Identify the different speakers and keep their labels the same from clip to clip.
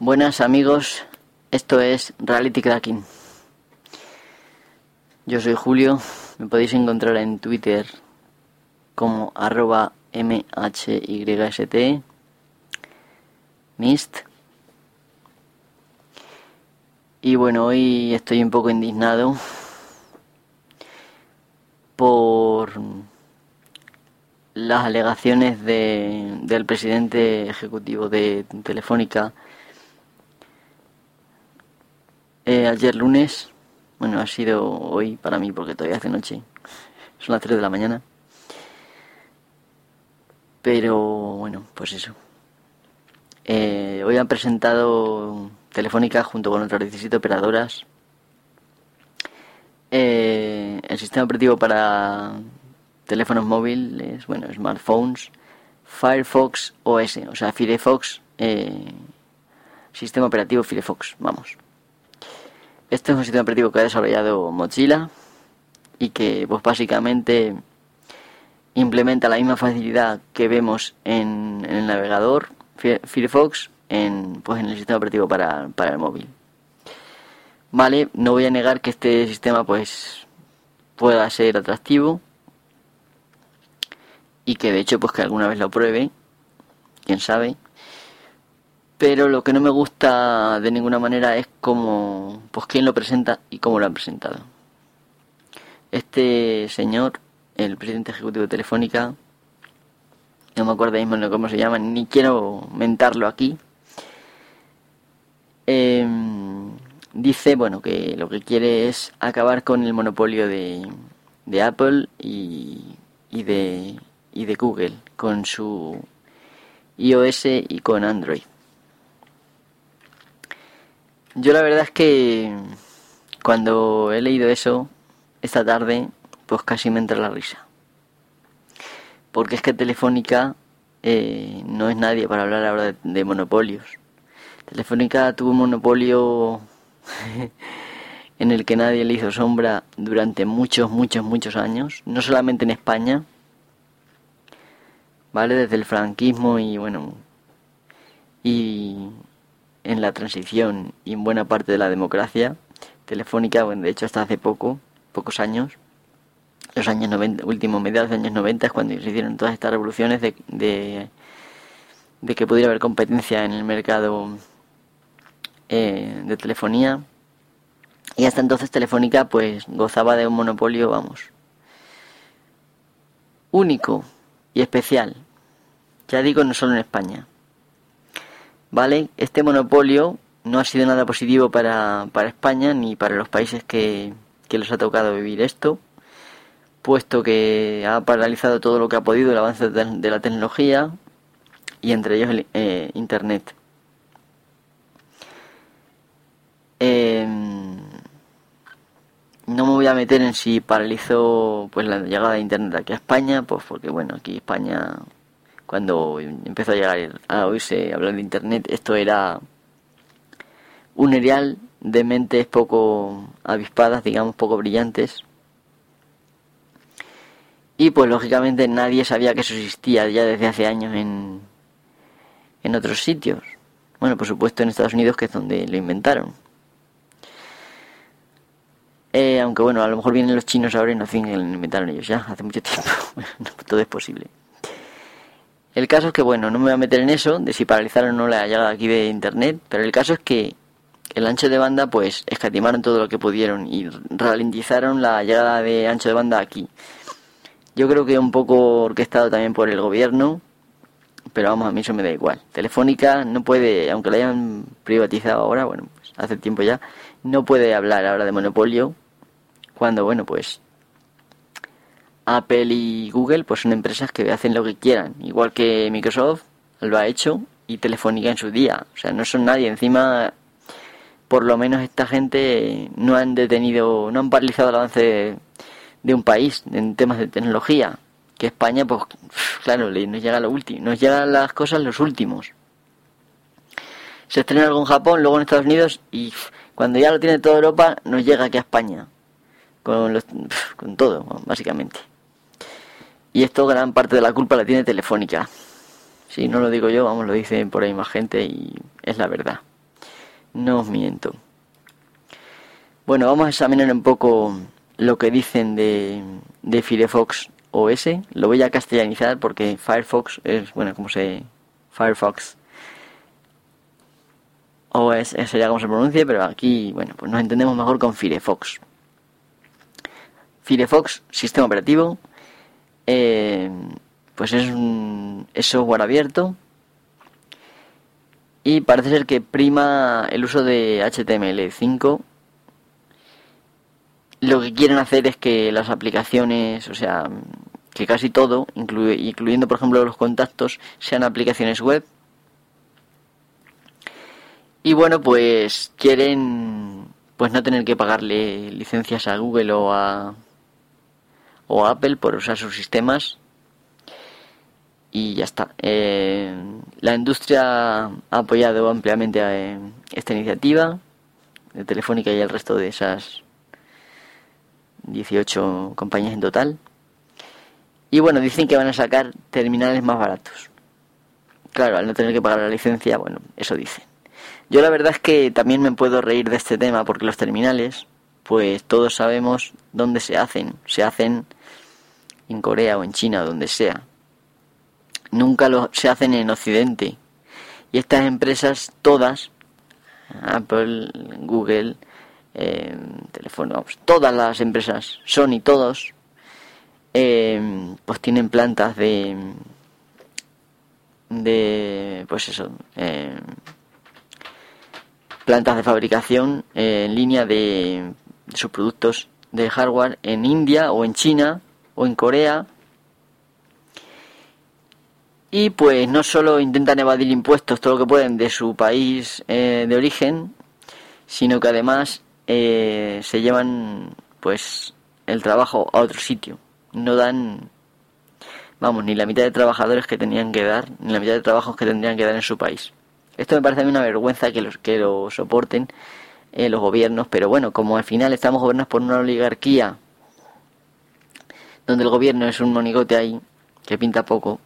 Speaker 1: Buenas amigos, esto es Reality Cracking. Yo soy Julio, me podéis encontrar en Twitter como arroba mhyst. Y bueno, hoy estoy un poco indignado por las alegaciones de, del presidente ejecutivo de Telefónica eh, ayer lunes, bueno, ha sido hoy para mí porque todavía hace noche, son las 3 de la mañana. Pero bueno, pues eso. Eh, hoy han presentado Telefónica junto con otras 17 operadoras eh, el sistema operativo para teléfonos móviles, bueno, smartphones, Firefox OS, o sea, Firefox, sistema operativo Firefox, vamos. Este es un sistema operativo que ha desarrollado Mozilla y que pues básicamente implementa la misma facilidad que vemos en, el navegador Firefox en, pues en el sistema operativo para, para el móvil. Vale, no voy a negar que este sistema pues pueda ser atractivo y que de hecho pues que alguna vez lo pruebe, quién sabe pero lo que no me gusta de ninguna manera es cómo, pues quién lo presenta y cómo lo han presentado. Este señor, el presidente ejecutivo de Telefónica, no me acuerdo mismo cómo se llama, ni quiero mentarlo aquí, em, dice, bueno, que lo que quiere es acabar con el monopolio de, de Apple y, y, de, y de Google, con su iOS y con Android. Yo la verdad es que cuando he leído eso esta tarde, pues casi me entra la risa. Porque es que Telefónica eh, no es nadie para hablar ahora de, monopolios. Telefónica tuvo un monopolio en el que nadie le hizo sombra durante muchos, muchos, muchos años, no solamente en España, ¿vale? Desde el franquismo y bueno, y en la transición y en buena parte de la democracia telefónica, bueno, de hecho hasta hace poco, pocos años, los años 90, últimos mediados de años 90 es cuando se hicieron todas estas revoluciones de, de, que pudiera haber competencia en el mercado eh, de telefonía. Y hasta entonces Telefónica pues gozaba de un monopolio, vamos, único y especial. Ya digo, no solo en España. ¿Vale? Este monopolio no ha sido nada positivo para, para España ni para los países que, que les ha tocado vivir esto, puesto que ha paralizado todo lo que ha podido el avance de, la tecnología y entre ellos el, eh, Internet. Em, no me voy a meter en si paralizó pues la llegada de Internet aquí a España, pues porque bueno, aquí España cuando empezó a llegar a oírse hablar de internet, esto era un erial de mentes poco avispadas, digamos, poco brillantes. Y pues lógicamente nadie sabía que eso existía ya desde hace años en, en otros sitios. Bueno, por supuesto en Estados Unidos, que es donde lo inventaron. Eh, aunque bueno, a lo mejor vienen los chinos ahora y no fin lo inventaron ellos ya, hace mucho tiempo. todo es posible. El caso es que, bueno, no me voy a meter en eso, de si paralizaron o no la llegada aquí de Internet, pero el caso es que el ancho de banda, pues, escatimaron todo lo que pudieron y ralentizaron la llegada de ancho de banda aquí. Yo creo que un poco orquestado también por el gobierno, pero vamos, a mí eso me da igual. Telefónica no puede, aunque la hayan privatizado ahora, bueno, pues hace tiempo ya, no puede hablar ahora de monopolio, cuando, bueno, pues Apple y Google pues son empresas que hacen lo que quieran, igual que Microsoft lo ha hecho y Telefónica en su día. O sea, no son nadie. Encima, por lo menos esta gente no han detenido, no han paralizado el avance de, un país en temas de tecnología. Que España, pues claro, nos llega lo último, nos llegan las cosas los últimos. Se estrena algo en Japón, luego en Estados Unidos y cuando ya lo tiene toda Europa, nos llega aquí a España. Con, con todo, básicamente. Y esto gran parte de la culpa la tiene Telefónica. Si no lo digo yo, vamos, lo dicen por ahí más gente y es la verdad. no os miento. Bueno, vamos a examinar un poco lo que dicen de, Firefox OS. Lo voy a castellanizar porque Firefox es, bueno, como se... Firefox OS sería como se pronuncie, pero aquí, bueno, pues nos entendemos mejor con Firefox. Firefox, sistema operativo, eh, pues es un es software abierto y parece ser que prima el uso de HTML5 lo que quieren hacer es que las aplicaciones, o sea, que casi todo, incluyendo por ejemplo los contactos, sean aplicaciones web. Y bueno, pues quieren pues no tener que pagarle licencias a Google o a o Apple por usar sus sistemas y ya está. Eh, la industria ha apoyado ampliamente eh, esta iniciativa de Telefónica y el resto de esas 18 compañías en total. Y bueno, dicen que van a sacar terminales más baratos. Claro, al no tener que pagar la licencia, bueno, eso dicen. Yo la verdad es que también me puedo reír de este tema porque los terminales, pues todos sabemos dónde se hacen. Se hacen en Corea o en China, donde sea. Nunca lo, se hacen en Occidente. Y estas empresas, todas, Apple, Google, eh, todas las empresas, Sony, todos, eh, pues tienen plantas de, de, pues eso, eh, plantas de fabricación en línea de, sus productos de hardware en India o en China o en Corea. Y pues no solo intentan evadir impuestos todo lo que pueden de su país de origen, sino que además eh, se llevan pues el trabajo a otro sitio. No dan, vamos, ni la mitad de trabajadores que tenían que dar, ni la mitad de trabajos que tendrían que dar en su país. Esto me parece a mí una vergüenza que, los, que lo soporten eh, los gobiernos, pero bueno, como al final estamos gobernados por una oligarquía donde el gobierno es un monigote ahí que pinta poco,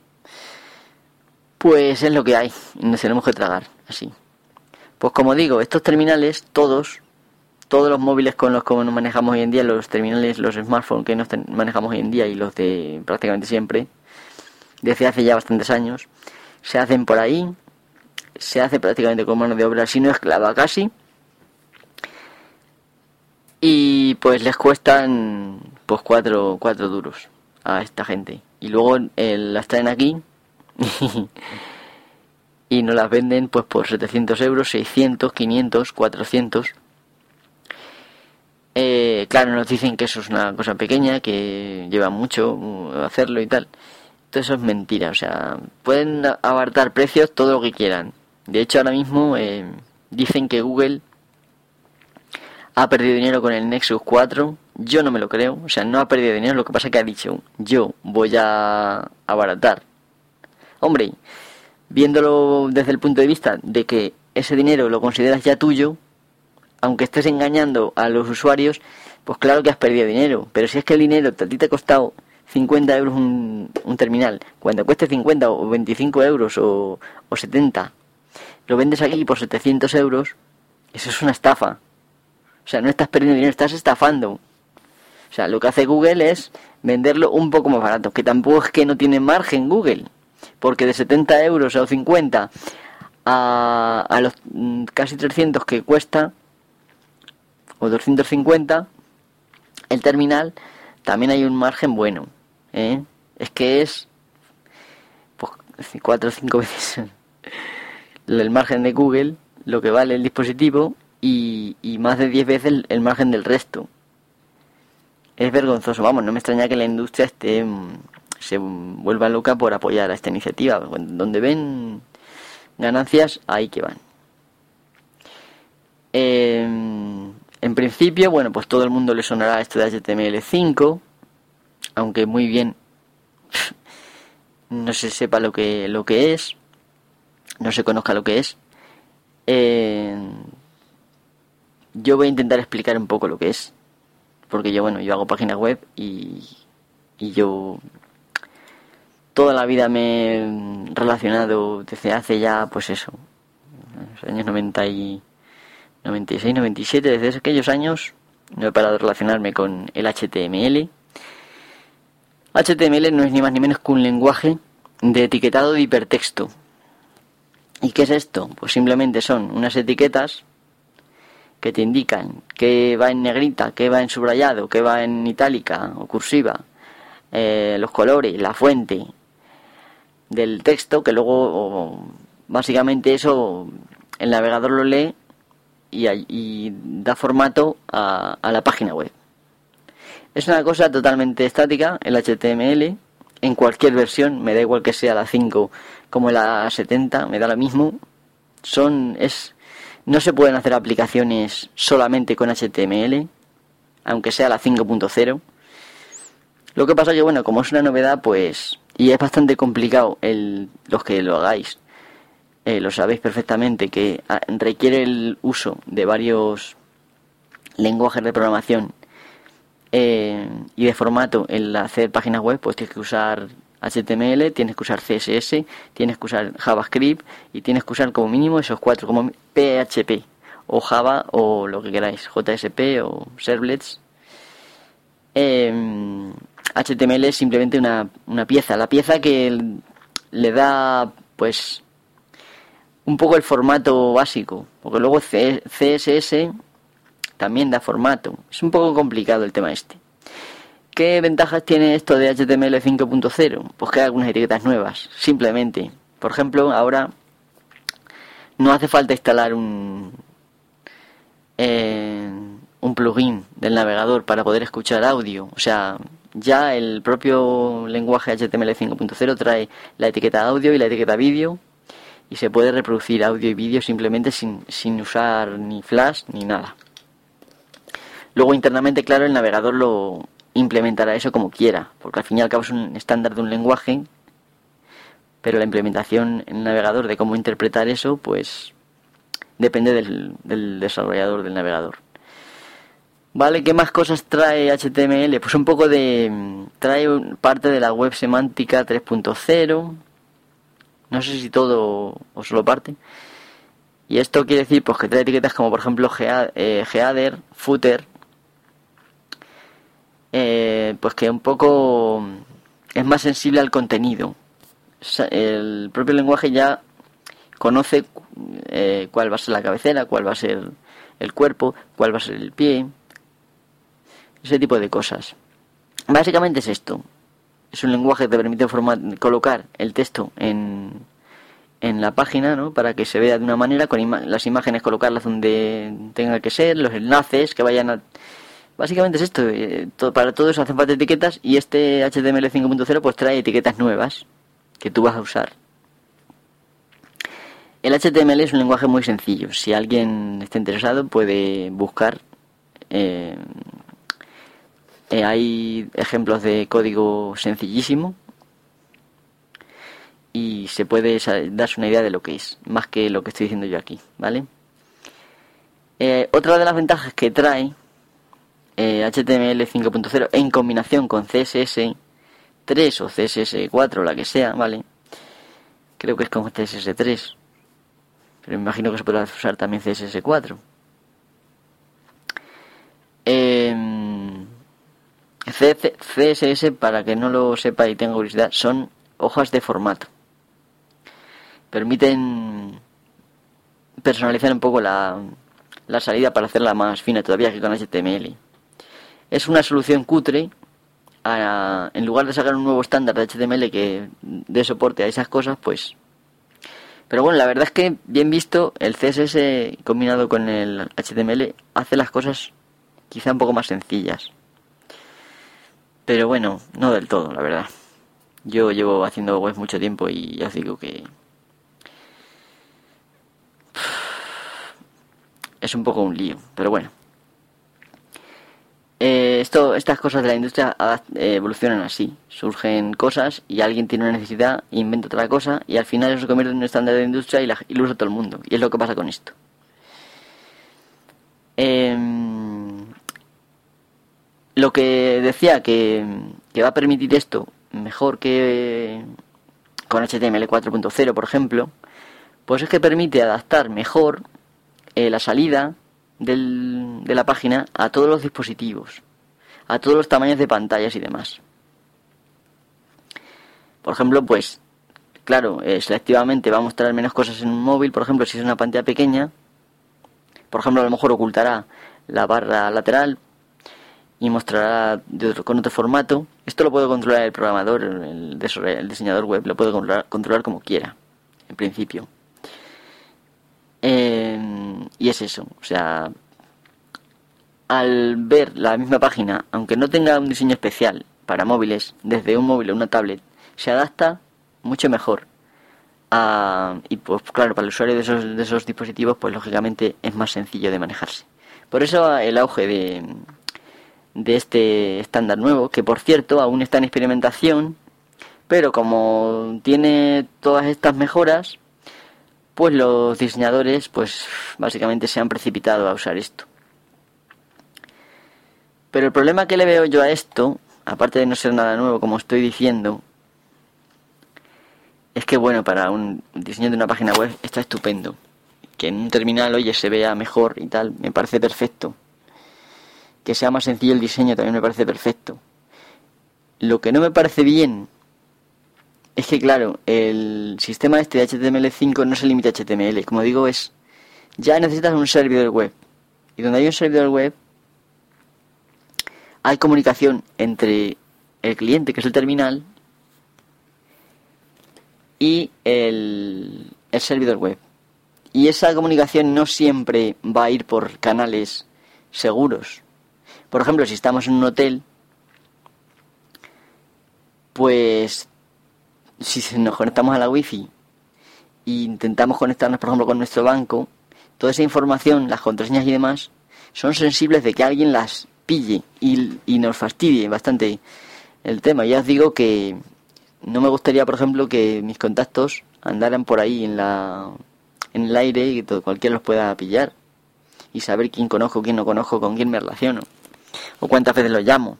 Speaker 1: pues es lo que hay y nos tenemos que tragar así. Pues como digo, estos terminales, todos, todos los móviles con los que nos manejamos hoy en día, los terminales, los smartphones que nos manejamos hoy en día y los de prácticamente siempre, desde hace ya bastantes años, se hacen por ahí, se hace prácticamente con mano de obra, si no esclava casi, y pues les cuestan pues cuatro, cuatro duros a esta gente. Y luego eh, las traen aquí y nos las venden pues por 700 euros, 600, 500, 400 eh, claro, nos dicen que eso es una cosa pequeña, que lleva mucho uh, hacerlo y tal. Todo eso es mentira, o sea, pueden abartar precios todo lo que quieran. De hecho, ahora mismo eh, dicen que Google ha perdido dinero con el Nexus 4. Yo no me lo creo, o sea, no ha perdido dinero, lo que pasa que ha dicho, yo voy a abaratar. Hombre, viéndolo desde el punto de vista de que ese dinero lo consideras ya tuyo, aunque estés engañando a los usuarios, pues claro que has perdido dinero. Pero si es que el dinero a ti te ha costado 50 euros un, terminal, cuando cueste 50 o 25 euros o, o 70, lo vendes aquí por 700 euros, eso es una estafa. O sea, no estás perdiendo dinero, estás estafando. O sea, lo que hace Google es venderlo un poco más barato, que tampoco es que no tiene margen Google, porque de 70 euros o 50 a, los mm, casi 300 que cuesta, o 250, el terminal también hay un margen bueno. ¿eh? Es que es pues, 4 o 5 veces el margen de Google, lo que vale el dispositivo, y, más de 10 veces el, margen del resto. Es vergonzoso, vamos, no me extraña que la industria esté se vuelva loca por apoyar a esta iniciativa. Donde ven ganancias, ahí que van. Eh, en principio, bueno, pues todo el mundo le sonará esto de HTML5, aunque muy bien no se sepa lo que, lo que es, no se conozca lo que es. Eh, yo voy a intentar explicar un poco lo que es, porque yo, bueno, yo hago páginas web y, y yo toda la vida me he relacionado desde hace ya, pues eso, los años 90 y 96, 97, desde aquellos años no he parado de relacionarme con el HTML. HTML no es ni más ni menos que un lenguaje de etiquetado de hipertexto. ¿Y qué es esto? Pues simplemente son unas etiquetas que te indican qué va en negrita, qué va en subrayado, qué va en itálica o cursiva, eh, los colores, la fuente del texto, que luego básicamente eso el navegador lo lee y, da formato a, la página web. Es una cosa totalmente estática, el HTML, en cualquier versión, me da igual que sea la 5 como la 70, me da lo mismo. Son, es, no se pueden hacer aplicaciones solamente con HTML, aunque sea la 5.0. Lo que pasa que, bueno, como es una novedad, pues, y es bastante complicado el, los que lo hagáis, eh, lo sabéis perfectamente, que ah, requiere el uso de varios lenguajes de programación eh, y de formato el hacer páginas web, pues tienes que usar HTML, tienes que usar CSS, tienes que usar JavaScript y tienes que usar como mínimo esos cuatro, como PHP o Java o lo que queráis, JSP o Servlets. HTML em, es simplemente una, una pieza, la pieza que le da pues un poco el formato básico, porque luego CSS también da formato. Es un poco complicado el tema este. ¿Qué ventajas tiene esto de HTML 5.0? Pues que hay algunas etiquetas nuevas, simplemente. Por ejemplo, ahora no hace falta instalar un, eh, un plugin del navegador para poder escuchar audio. O sea, ya el propio lenguaje HTML 5.0 trae la etiqueta audio y la etiqueta vídeo y se puede reproducir audio y vídeo simplemente sin, sin usar ni flash ni nada. Luego internamente, claro, el navegador lo implementará eso como quiera, porque al fin y al cabo es un estándar de un lenguaje, pero la implementación en el navegador de cómo interpretar eso, pues depende del, desarrollador del navegador. Vale, ¿qué más cosas trae HTML? Pues un poco de... trae parte de la web semántica 3.0, no sé si todo o solo parte. Y esto quiere decir pues que trae etiquetas como por ejemplo eh, header, footer, eh, pues que un poco es más sensible al contenido. El propio lenguaje ya conoce eh, cuál va a ser la cabecera, cuál va a ser el cuerpo, cuál va a ser el pie, ese tipo de cosas. Básicamente es esto es un lenguaje que te permite colocar el texto en, en la página, ¿no? Para que se vea de una manera, con las imágenes colocarlas donde tenga que ser, los enlaces que vayan a... Básicamente es esto, eh, para todo eso hacen falta etiquetas y este HTML 5.0 pues trae etiquetas nuevas que tú vas a usar. El HTML es un lenguaje muy sencillo. Si alguien está interesado puede buscar eh, eh, hay ejemplos de código sencillísimo y se puede darse una idea de lo que es, más que lo que estoy diciendo yo aquí, ¿vale? Eh, otra de las ventajas que trae HTML eh, 5.0 en combinación con CSS 3 o CSS 4, la que sea, ¿vale? Creo que es con CSS 3, pero me imagino que se podrá usar también CSS 4. Eh, CSS, para que no lo sepa y tenga curiosidad, son hojas de formato. Permiten personalizar un poco la, la salida para hacerla más fina todavía que con HTML. Es una solución cutre. en lugar de sacar un nuevo estándar de HTML que dé soporte a esas cosas, pues... Pero bueno, la verdad es que, bien visto, el CSS combinado con el HTML hace las cosas quizá un poco más sencillas. Pero bueno, no del todo, la verdad. Yo llevo haciendo web mucho tiempo y ya os digo que es un poco un lío, pero bueno. Eh, esto, estas cosas de la industria evolucionan así. Surgen cosas y alguien tiene una necesidad, inventa otra cosa y al final eso se convierte en un estándar de industria y, la, y lo usa todo el mundo. Y es lo que pasa con esto. Eh, lo que decía que, va a permitir esto mejor que con HTML 4.0, por ejemplo, pues es que permite adaptar mejor eh, la salida del, de la página a todos los dispositivos, a todos los tamaños de pantallas y demás. Por ejemplo, pues, claro, eh, selectivamente va a mostrar menos cosas en un móvil, por ejemplo, si es una pantalla pequeña, por ejemplo, a lo mejor ocultará la barra lateral y mostrará con otro formato. Esto lo puede controlar el programador, el, diseñador web, lo puede controlar, como quiera, en principio. Em, y es eso, o sea, al ver la misma página, aunque no tenga un diseño especial para móviles, desde un móvil o una tablet, se adapta mucho mejor. y pues claro, para el usuario de esos, de esos dispositivos, pues lógicamente es más sencillo de manejarse. Por eso el auge de, de este estándar nuevo, que por cierto aún está en experimentación, pero como tiene todas estas mejoras, pues los diseñadores pues básicamente se han precipitado a usar esto. Pero el problema que le veo yo a esto, aparte de no ser nada nuevo como estoy diciendo, es que bueno, para un diseño de una página web está estupendo. Que en un terminal, oye, se vea mejor y tal, me parece perfecto. Que sea más sencillo el diseño también me parece perfecto. Lo que no me parece bien es que, claro, el sistema este de HTML5 no se limita a HTML. Como digo, es. Ya necesitas un servidor web. Y donde hay un servidor web, hay comunicación entre el cliente, que es el terminal, y el, servidor web. Y esa comunicación no siempre va a ir por canales seguros. Por ejemplo, si estamos en un hotel, pues si nos conectamos a la wifi e intentamos conectarnos, por ejemplo, con nuestro banco, toda esa información, las contraseñas y demás, son sensibles de que alguien las pille y, y nos fastidie bastante el tema. Ya os digo que no me gustaría, por ejemplo, que mis contactos andaran por ahí en la en el aire y que todo, cualquiera los pueda pillar y saber quién conozco, quién no conozco, con quién me relaciono o cuántas veces los llamo.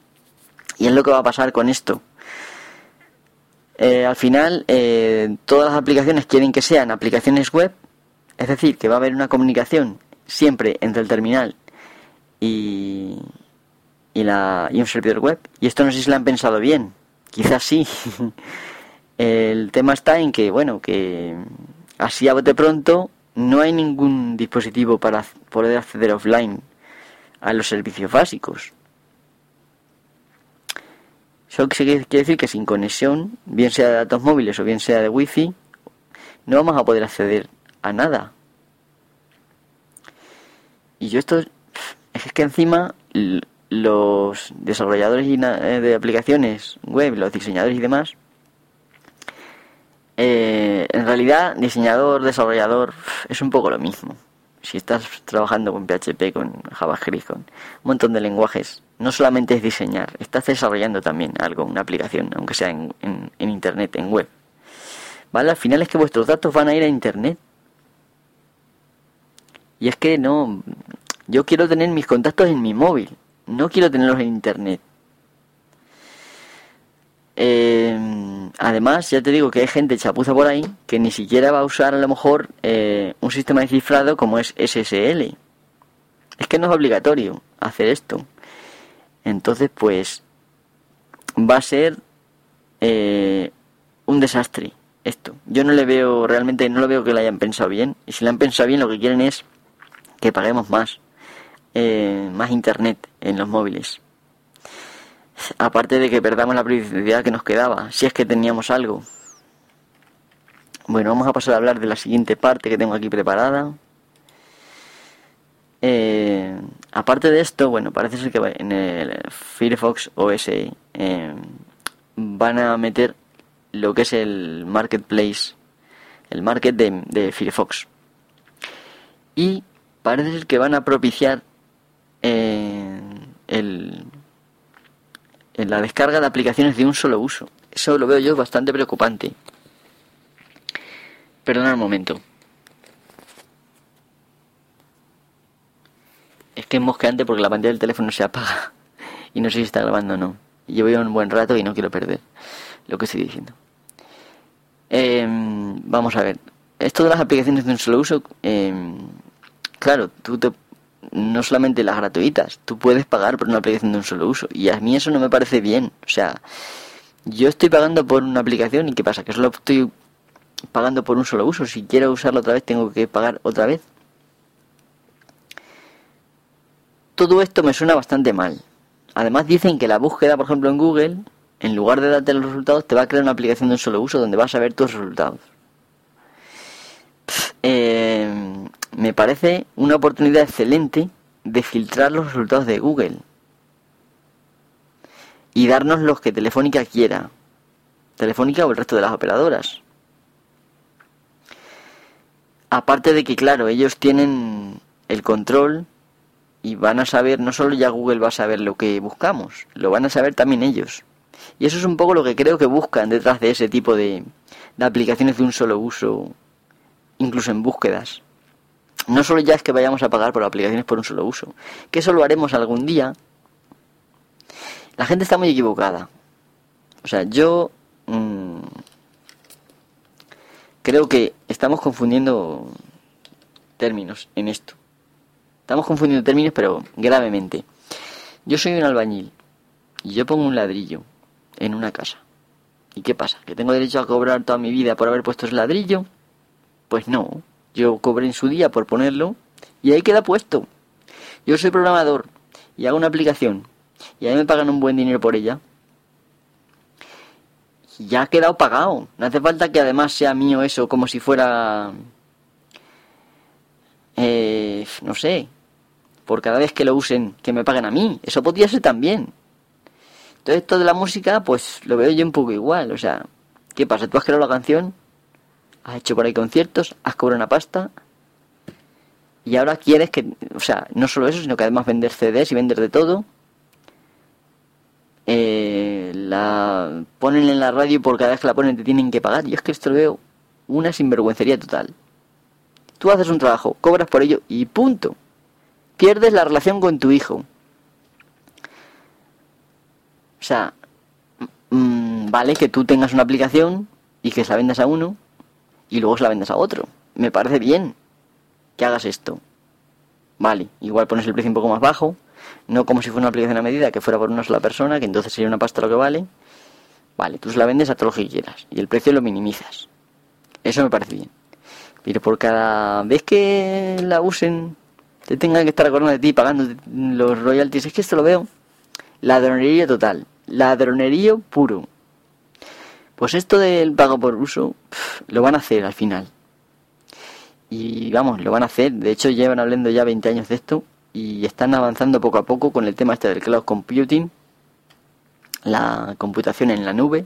Speaker 1: Y es lo que va a pasar con esto. Eh, al final, eh, todas las aplicaciones quieren que sean aplicaciones web, es decir, que va a haber una comunicación siempre entre el terminal y, y, la, y un servidor web. Y esto no sé si lo han pensado bien, quizás sí. El tema está en que, bueno, que así a bote pronto no hay ningún dispositivo para poder acceder offline a los servicios básicos. Eso quiere decir que sin conexión, bien sea de datos móviles o bien sea de wifi, no vamos a poder acceder a nada. Y yo esto es que encima los desarrolladores eh, de aplicaciones web, los diseñadores y demás, eh, en realidad diseñador, desarrollador es un poco lo mismo. Si estás trabajando con PHP, con JavaScript, con un montón de lenguajes, no solamente es diseñar, estás desarrollando también algo, una aplicación, aunque sea en, en Internet, en web. ¿Vale? Al final es que vuestros datos van a ir a Internet. Y es que no, yo quiero tener mis contactos en mi móvil no quiero tenerlos en internet. Eh, además, ya te digo que hay gente chapuza por ahí que ni siquiera va a usar a lo mejor eh, un sistema de cifrado como es SSL. Es que no es obligatorio hacer esto. Entonces, pues va a ser eh, un desastre esto. Yo no le veo, realmente no lo veo que lo hayan pensado bien. Y si lo han pensado bien, lo que quieren es que paguemos más. Eh, más internet en los móviles. Aparte de que perdamos la privacidad que nos quedaba, si es que teníamos algo. Bueno, vamos a pasar a hablar de la siguiente parte que tengo aquí preparada. Eh, aparte de esto, bueno, parece ser que en el Firefox OS eh, van a meter lo que es el marketplace, el market de, Firefox. Y parece ser que van a propiciar en, el, la descarga de aplicaciones de un solo uso. Eso lo veo yo bastante preocupante. Perdona un momento. Es que es mosqueante porque la pantalla del teléfono se apaga y no sé si está grabando o no. Llevo ya un buen rato y no quiero perder lo que estoy diciendo. Em, vamos a ver. Esto de las aplicaciones de un solo uso, em, claro, tú te no solamente las gratuitas, tú puedes pagar por una aplicación de un solo uso. Y a mí eso no me parece bien. O sea, yo estoy pagando por una aplicación y ¿qué pasa? Que solo estoy pagando por un solo uso. Si quiero usarlo otra vez, tengo que pagar otra vez. Todo esto me suena bastante mal. Además dicen que la búsqueda, por ejemplo, en Google, en lugar de darte los resultados, te va a crear una aplicación de un solo uso donde vas a ver tus resultados. Eh, me parece una oportunidad excelente de filtrar los resultados de Google y darnos los que Telefónica quiera. Telefónica o el resto de las operadoras. Aparte de que, claro, ellos tienen el control y van a saber, no solo ya Google va a saber lo que buscamos, lo van a saber también ellos. Y eso es un poco lo que creo que buscan detrás de ese tipo de, de aplicaciones de un solo uso, incluso en búsquedas. No solo ya es que vayamos a pagar por aplicaciones por un solo uso, que eso lo haremos algún día. La gente está muy equivocada. O sea, yo mmm, creo que estamos confundiendo términos en esto. Estamos confundiendo términos, pero gravemente. Yo soy un albañil y yo pongo un ladrillo en una casa. ¿Y qué pasa? ¿Que tengo derecho a cobrar toda mi vida por haber puesto ese ladrillo? Pues no. Yo cobré en su día por ponerlo y ahí queda puesto. Yo soy programador y hago una aplicación y ahí me pagan un buen dinero por ella. Y ya ha quedado pagado. No hace falta que además sea mío eso como si fuera... Eh, no sé. Por cada vez que lo usen, que me paguen a mí. Eso podría ser también. Entonces esto de la música, pues lo veo yo un poco igual. O sea, ¿qué pasa? Tú has creado la canción has hecho por ahí conciertos, has cobrado una pasta y ahora quieres que, o sea, no solo eso, sino que además vender CDs y vender de todo. Eh, la ponen en la radio y por cada vez que la ponen te tienen que pagar. Y es que esto lo veo una sinvergüencería total. Tú haces un trabajo, cobras por ello y punto. Pierdes la relación con tu hijo. O sea, mmm, vale que tú tengas una aplicación y que se la vendas a uno, y luego la vendes a otro. Me parece bien que hagas esto. Vale, igual pones el precio un poco más bajo, no como si fuera una aplicación a medida que fuera por una sola persona, que entonces sería una pasta lo que vale. Vale, tú se la vendes a todo lo que quieras y el precio lo minimizas. Eso me parece bien. Pero por cada vez que la usen, te tengan que estar acordando de ti pagando los royalties, es que esto lo veo. Ladronería total. Ladronería puro. Pues esto del pago por uso lo van a hacer al final. Y vamos, lo van a hacer. De hecho, llevan hablando ya 20 años de esto y están avanzando poco a poco con el tema este del cloud computing, la computación en la nube,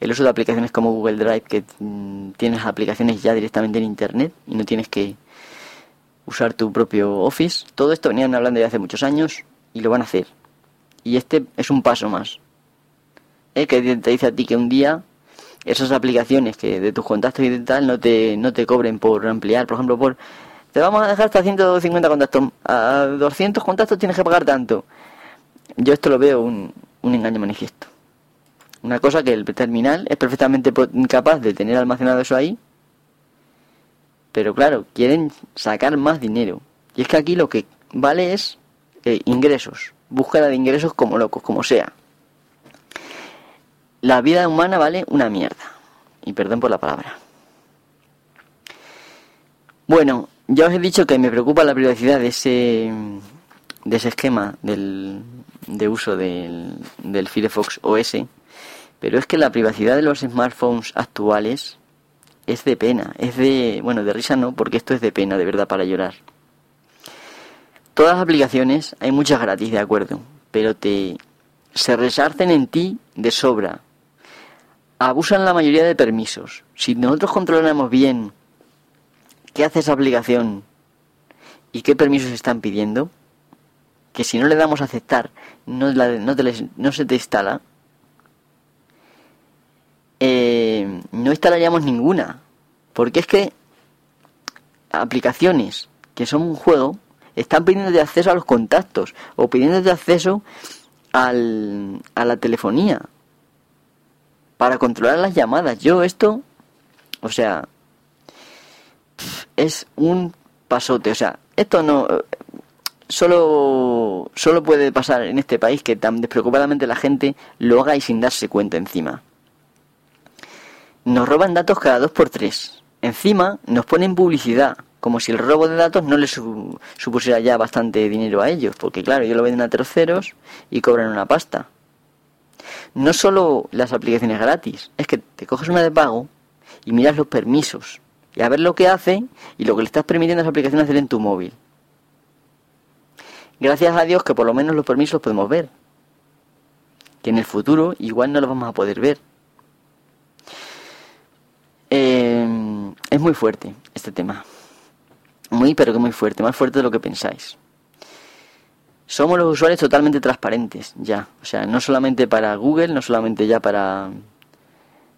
Speaker 1: el uso de aplicaciones como Google Drive, que mm, tienes aplicaciones ya directamente en Internet y no tienes que usar tu propio Office. Todo esto venían hablando ya hace muchos años y lo van a hacer. Y este es un paso más. ¿eh? que te dice a ti que un día esas aplicaciones que de tus contactos y tal no te, no te cobren por ampliar, por ejemplo, por te vamos a dejar hasta 150 contactos, a 200 contactos tienes que pagar tanto. Yo esto lo veo un, un engaño manifiesto. Una cosa que el terminal es perfectamente capaz de tener almacenado eso ahí, pero claro, quieren sacar más dinero. Y es que aquí lo que vale es eh, ingresos, búsqueda de ingresos como locos, como sea la vida humana vale una mierda. Y perdón por la palabra. Bueno, ya os he dicho que me preocupa la privacidad de ese, de ese esquema del, de uso del, del Firefox OS, pero es que la privacidad de los smartphones actuales es de pena, es de, bueno, de risa no, porque esto es de pena, de verdad, para llorar. Todas las aplicaciones, hay muchas gratis, de acuerdo, pero te se resarcen en ti de sobra abusan la mayoría de permisos. Si nosotros controlamos bien qué hace esa aplicación y qué permisos están pidiendo, que si no le damos a aceptar no, no, se te instala, eh, no instalaríamos ninguna. Porque es que aplicaciones que son un juego están pidiendo acceso a los contactos o pidiendo acceso al, a la telefonía para controlar las llamadas. Yo esto, o sea, es un pasote. O sea, esto no... solo, solo puede pasar en este país que tan despreocupadamente la gente lo haga y sin darse cuenta encima. Nos roban datos cada dos por tres. Encima nos ponen publicidad, como si el robo de datos no les supusiera ya bastante dinero a ellos, porque claro, ellos lo venden a terceros y cobran una pasta. No solo las aplicaciones gratis, es que te coges una de pago y miras los permisos y a ver lo que hace y lo que le estás permitiendo a esa aplicación hacer en tu móvil. Gracias a Dios que por lo menos los permisos los podemos ver. Que en el futuro igual no los vamos a poder ver. Eh, es muy fuerte este tema. Muy, pero que muy fuerte. Más fuerte de lo que pensáis. Somos los usuarios totalmente transparentes ya. O sea, no solamente para Google, no solamente ya para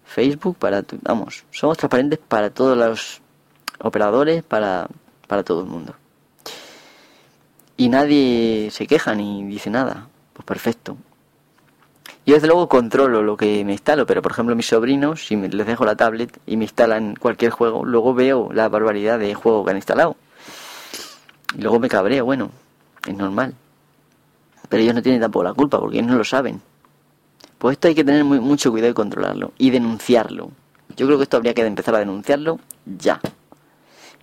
Speaker 1: Facebook, para... Vamos, somos transparentes para todos los operadores, para, para todo el mundo y nadie se queja ni dice nada. Pues perfecto. Yo desde luego controlo lo que me instalo, pero por ejemplo mis sobrinos, si les dejo la tablet y me instalan cualquier juego, luego veo la barbaridad de juego que han instalado. Y luego me cabreo, bueno, es normal. Pero ellos no tienen tampoco la culpa, porque ellos no lo saben. Pues esto hay que tener mucho cuidado y controlarlo. Y denunciarlo. Yo creo que esto habría que empezar a denunciarlo ya.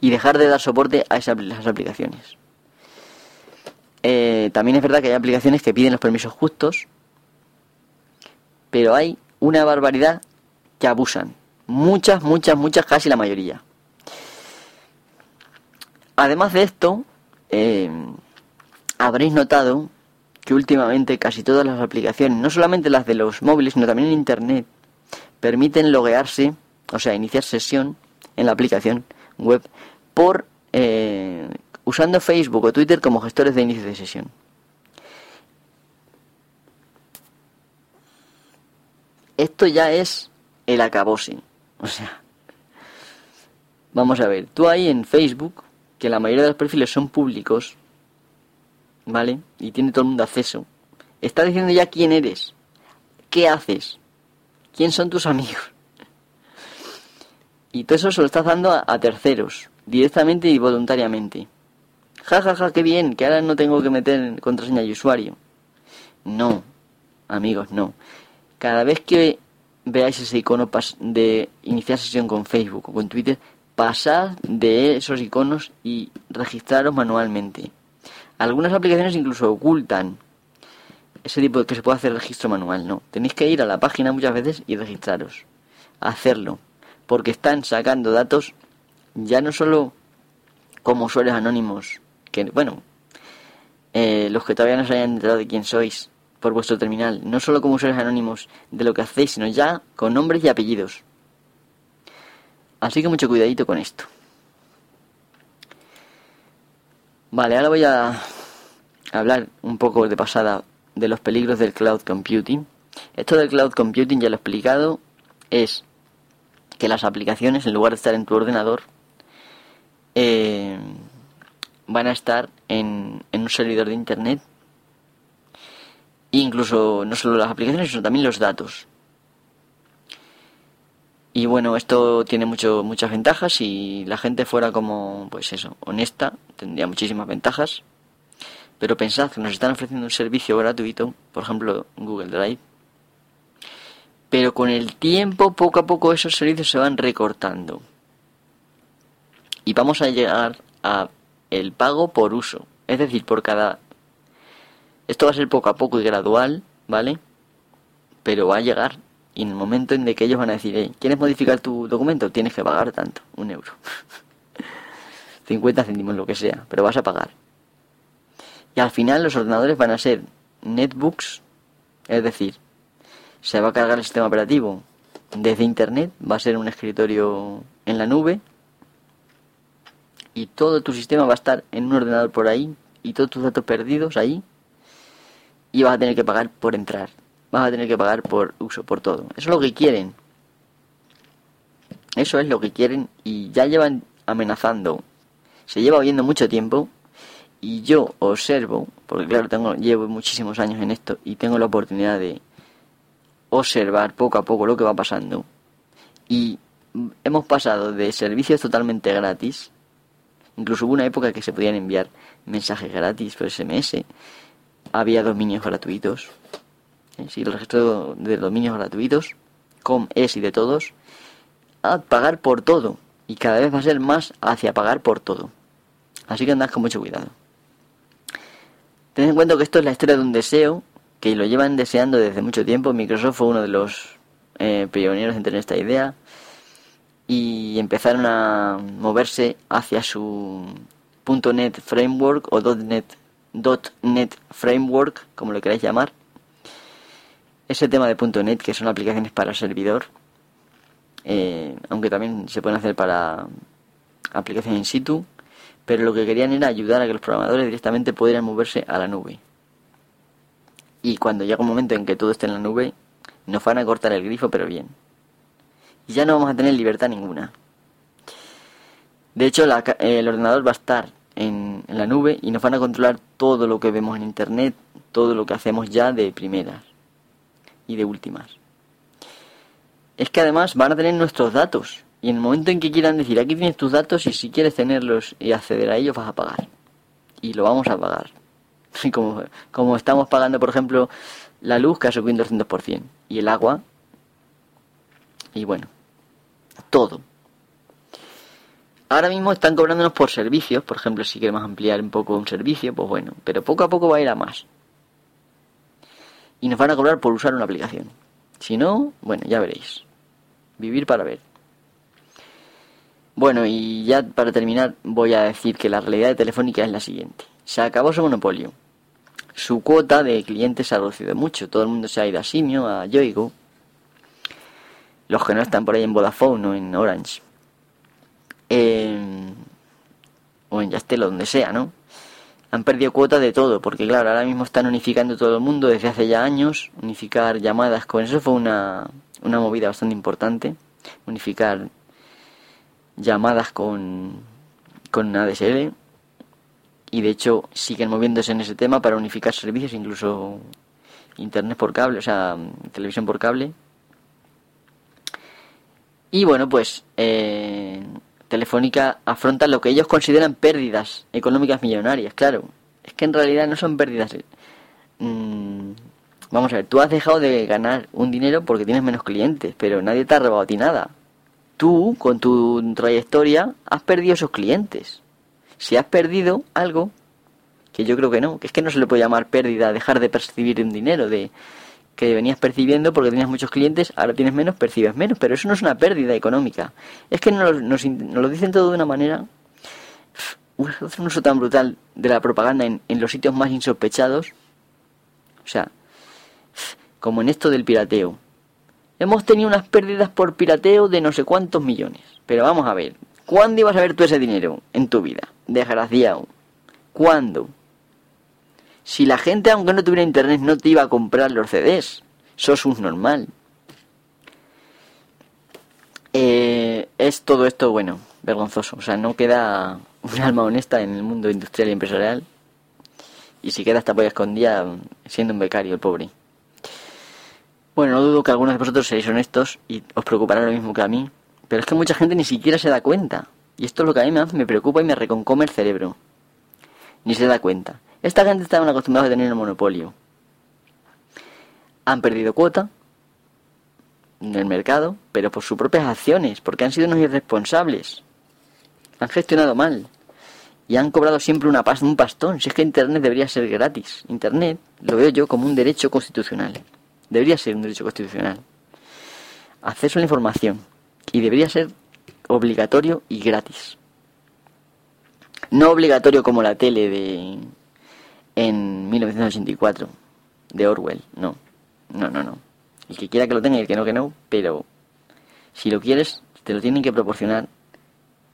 Speaker 1: Y dejar de dar soporte a esas aplicaciones. Eh, también es verdad que hay aplicaciones que piden los permisos justos, pero hay una barbaridad que abusan. Muchas, muchas, muchas, casi la mayoría. Además de esto, eh, habréis notado que últimamente casi todas las aplicaciones, no solamente las de los móviles, sino también en Internet, permiten loguearse, o sea, iniciar sesión en la aplicación web por eh, usando Facebook o Twitter como gestores de inicio de sesión. Esto ya es el acabose. O sea, vamos a ver, tú ahí en Facebook, que la mayoría de los perfiles son públicos, ¿vale? Y tiene todo el mundo acceso. Está diciendo ya quién eres, qué haces, quién son tus amigos. Y todo eso se lo estás dando a, a terceros, directamente y voluntariamente. Ja, ja, ja, qué bien, que ahora no tengo que meter contraseña y usuario. No, amigos, no. Cada vez que veáis ese icono de iniciar sesión con Facebook o con Twitter, pasad de esos iconos y registraros manualmente. Algunas aplicaciones incluso ocultan ese tipo de que se puede hacer registro manual, no. Tenéis que ir a la página muchas veces y registraros. Hacerlo. Porque están sacando datos ya no solo como usuarios anónimos que, bueno, eh, los que todavía no se hayan enterado de quién sois por vuestro terminal, no solo como usuarios anónimos de lo que hacéis, sino ya con nombres y apellidos. Así que mucho cuidadito con esto. Vale, ahora voy a hablar un poco de pasada de los peligros del cloud computing. Esto del cloud computing ya lo he explicado, es que las aplicaciones, en lugar de estar en tu ordenador, eh, van a estar en, un servidor de internet. Incluso no solo las aplicaciones, sino también los datos. Y bueno, esto tiene mucho, muchas ventajas. Si la gente fuera como, pues eso, honesta, tendría muchísimas ventajas. Pero pensad que nos están ofreciendo un servicio gratuito, por ejemplo Google Drive. Pero con el tiempo, poco a poco, esos servicios se van recortando. Y vamos a llegar a el pago por uso. Es decir, por cada... Esto va a ser poco a poco y gradual, ¿vale? Pero va a llegar. Y en el momento en que ellos van a decir, ¿quieres modificar tu documento? Tienes que pagar tanto, un euro. 50 céntimos, lo que sea, pero vas a pagar. Y al final los ordenadores van a ser netbooks, es decir, se va a cargar el sistema operativo desde internet, va a ser un escritorio en la nube, y todo tu sistema va a estar en un ordenador por ahí y todos tus datos perdidos ahí y vas a tener que pagar por entrar, vas a tener que pagar por uso, por todo. Eso es lo que quieren. Eso es lo que quieren y ya llevan amenazando. Se lleva oyendo mucho tiempo y yo observo, porque claro, tengo llevo muchísimos años en esto y tengo la oportunidad de observar poco a poco lo que va pasando y hemos pasado de servicios totalmente gratis Incluso hubo una época que se podían enviar mensajes gratis por SMS. Había dominios gratuitos. El registro de dominios gratuitos, com, es y de todos, a pagar por todo. Y cada vez va a ser más hacia pagar por todo. Así que andad con mucho cuidado. Tened en cuenta que esto es la historia de un deseo que lo llevan deseando desde mucho tiempo. Microsoft fue uno de los eh, pioneros en tener esta idea y empezaron a moverse hacia su .NET Framework o .NET, .NET Framework, como lo queráis llamar. Ese tema de .NET, que son aplicaciones para servidor, eh, aunque también se pueden hacer para aplicaciones in situ, pero lo que querían era ayudar a que los programadores directamente pudieran moverse a la nube. Y cuando llega un momento en que todo esté en la nube, nos van a cortar el grifo, pero bien. Y ya no vamos a tener libertad ninguna. De hecho, el ordenador va a estar en, la nube y nos van a controlar todo lo que vemos en Internet, todo lo que hacemos ya de primeras y de últimas. Es que además van a tener nuestros datos. Y en el momento en que quieran decir, aquí tienes tus datos y si quieres tenerlos y acceder a ellos vas a pagar. Y lo vamos a pagar. Como, como estamos pagando, por ejemplo, la luz que ha subido un 200%. Y el agua. Y bueno, todo. Ahora mismo están cobrándonos por servicios. Por ejemplo, si queremos ampliar un poco un servicio, pues bueno. Pero poco a poco va a ir a más. Y nos van a cobrar por usar una aplicación. Si no, bueno, ya veréis. Vivir para ver. Bueno, y ya para terminar voy a decir que la realidad de Telefónica es la siguiente. Se acabó su monopolio. Su cuota de clientes ha reducido mucho. Todo el mundo se ha ido a Simio, a Yoigo. Los que no están por ahí en Vodafone o en Orange. O en Yastel o donde sea, ¿no? Han perdido cuota de todo, porque claro, ahora mismo están unificando todo el mundo desde hace ya años. Unificar llamadas con eso fue una, una movida bastante importante. Unificar llamadas con, con ADSL y de hecho siguen moviéndose en ese tema para unificar servicios, incluso internet por cable, o sea, televisión por cable. Y bueno, pues eh, Telefónica afronta lo que ellos consideran pérdidas económicas millonarias, claro. Es que en realidad no son pérdidas. Mm, vamos a ver, tú has dejado de ganar un dinero porque tienes menos clientes, pero nadie te ha robado a ti nada tú, con tu trayectoria, has perdido esos clientes. Si has perdido algo, que yo creo que no, que es que no se le puede llamar pérdida, dejar de percibir un dinero, de que venías percibiendo porque tenías muchos clientes, ahora tienes menos, percibes menos, pero eso no es una pérdida económica. Es que nos, nos, lo dicen todo de una manera, un uso tan brutal de la propaganda en, en los sitios más insospechados, o sea, como en esto del pirateo hemos tenido unas pérdidas por pirateo de no sé cuántos millones. Pero vamos a ver, ¿cuándo ibas a ver tú ese dinero en tu vida? Desgraciado. ¿Cuándo? Si la gente, aunque no tuviera internet, no te iba a comprar los CDs, sos un normal. Eh, es todo esto, bueno, vergonzoso. O sea, no queda un alma honesta en el mundo industrial y empresarial. Y si queda hasta polla escondida siendo un becario, el pobre. Bueno, no dudo que algunos de vosotros seáis honestos y os preocupará lo mismo que a mí, pero es que mucha gente ni siquiera se da cuenta. Y esto es lo que a mí me, preocupa y me reconcome el cerebro. Ni se da cuenta. Esta gente estaban acostumbrados a tener el monopolio. Han perdido cuota en el mercado, pero por sus propias acciones, porque han sido unos irresponsables. Han gestionado mal. Y han cobrado siempre una un pastón. Si es que Internet debería ser gratis. Internet lo veo yo como un derecho constitucional. Debería ser un derecho constitucional. Acceso a la información. Y debería ser obligatorio y gratis. No obligatorio como la tele de en 1984 de Orwell, no. No, no, no. El que quiera que lo tenga y el que no, que no, pero si lo quieres, te lo tienen que proporcionar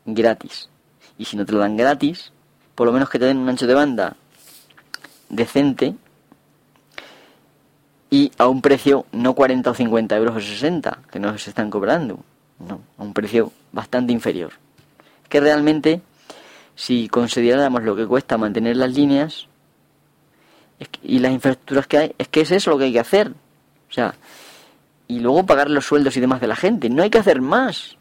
Speaker 1: gratis. Y si no te lo dan gratis, por lo menos que te den un ancho de banda decente y a un precio no 40 o 50 euros o 60 que nos están cobrando, no, a un precio bastante inferior. Que realmente, si consideráramos lo que cuesta mantener las líneas y las infraestructuras que hay, es que es eso lo que hay que hacer. O sea, y luego pagar los sueldos y demás de la gente. No hay que hacer más.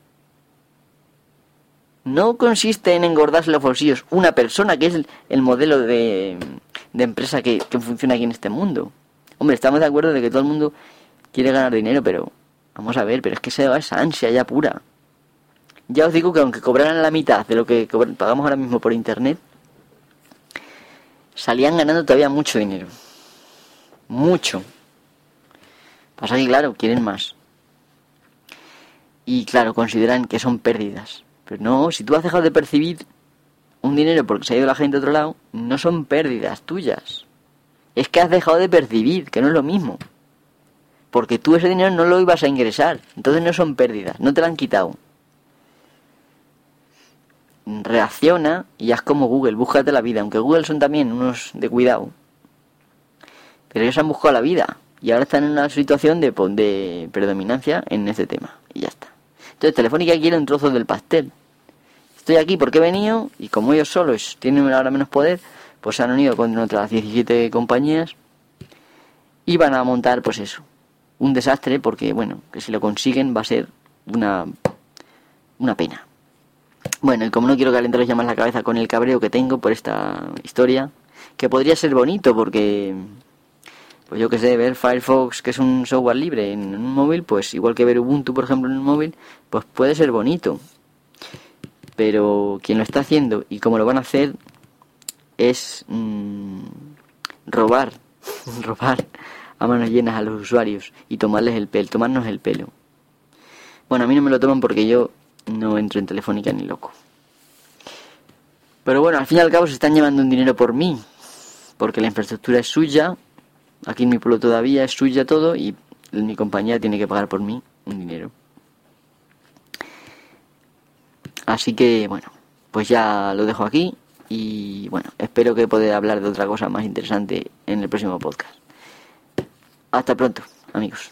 Speaker 1: no consiste en engordarse los bolsillos una persona que es el, modelo de, de empresa que, que, funciona aquí en este mundo. Hombre, estamos de acuerdo de que todo el mundo quiere ganar dinero, pero vamos a ver, pero es que se va esa ansia ya pura. Ya os digo que aunque cobraran la mitad de lo que pagamos ahora mismo por internet, salían ganando todavía mucho dinero. Mucho. Pasa que, claro, quieren más. Y claro, consideran que son pérdidas. Pero no, si tú has dejado de percibir un dinero porque se ha ido la gente a otro lado, no son pérdidas tuyas. Es que has dejado de percibir, que no es lo mismo. Porque tú ese dinero no lo ibas a ingresar. Entonces no son pérdidas, no te lo han quitado. Reacciona y haz como Google, búscate la vida. Aunque Google son también unos de cuidado. Pero ellos han buscado la vida. Y ahora están en una situación de, predominancia en ese tema. Y ya está. Entonces Telefónica quiere un trozo del pastel. Estoy aquí porque he venido y como ellos solos tienen ahora menos poder, pues se han unido con otras 17 compañías y van a montar pues eso, un desastre porque bueno, que si lo consiguen va a ser una, una pena. Bueno, y como no quiero calentaros ya más la cabeza con el cabreo que tengo por esta historia, que podría ser bonito porque pues yo que sé, ver Firefox, que es un software libre en un móvil, pues igual que ver Ubuntu, por ejemplo, en un móvil, pues puede ser bonito. Pero quien lo está haciendo y cómo lo van a hacer es mm, robar, robar a manos llenas a los usuarios y tomarles el pelo, tomarnos el pelo. Bueno, a mí no me lo toman porque yo no entro en Telefónica ni loco. Pero bueno, al fin y al cabo se están llevando un dinero por mí, porque la infraestructura es suya, Aquí en mi pueblo todavía es suya todo y mi compañía tiene que pagar por mí un dinero. Así que bueno, pues ya lo dejo aquí y bueno, espero que pueda hablar de otra cosa más interesante en el próximo podcast. Hasta pronto, amigos.